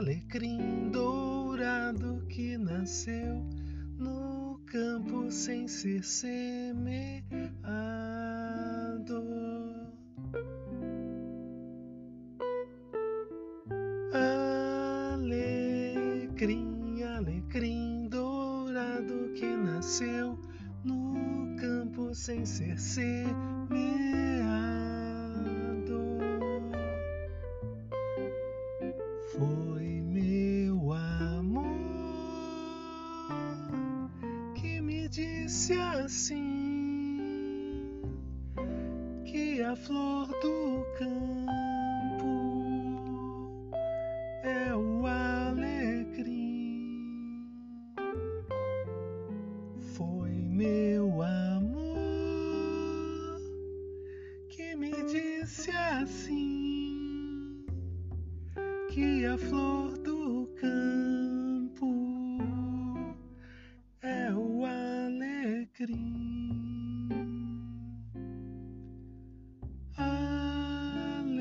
alecrim dourado que nasceu no campo sem ser semeado. Alecrim, alecrim dourado que nasceu no campo sem ser semeado. Disse assim que a flor do campo é o alecrim. Foi meu amor que me disse assim que a flor do campo alecrim. Alecrim.